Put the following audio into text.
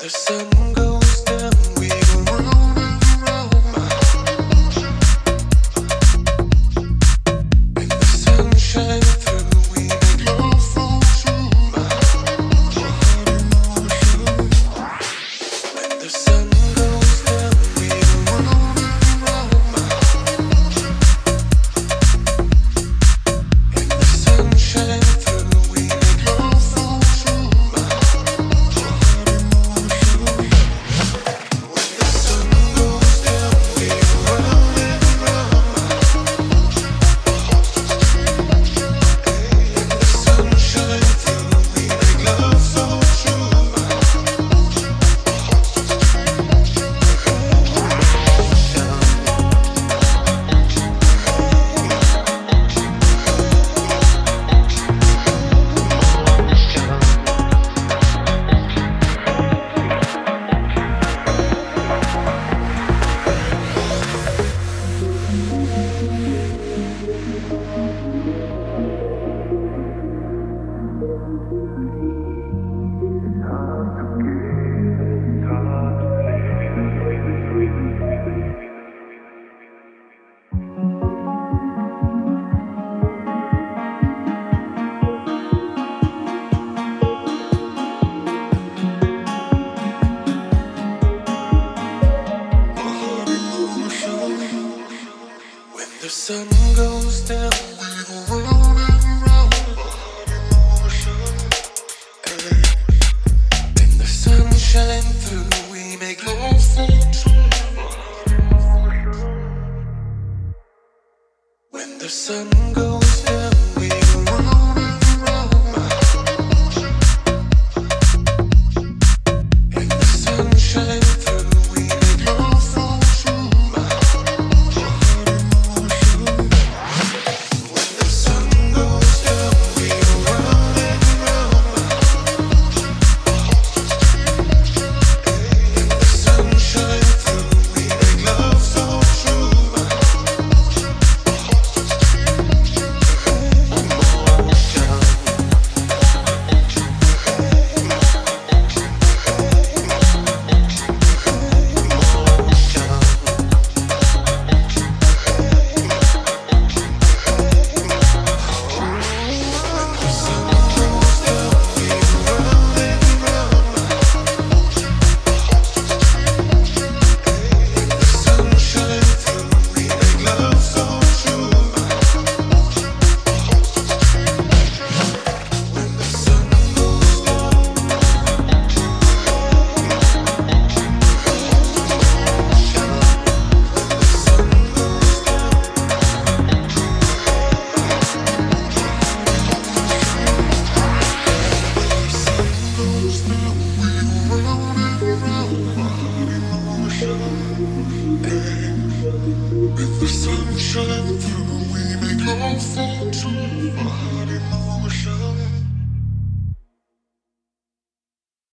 The sun goes. sun goes down, we go round and round in motion. And in the through, we make love so true. When the sun goes sunshine through, we make our fortune.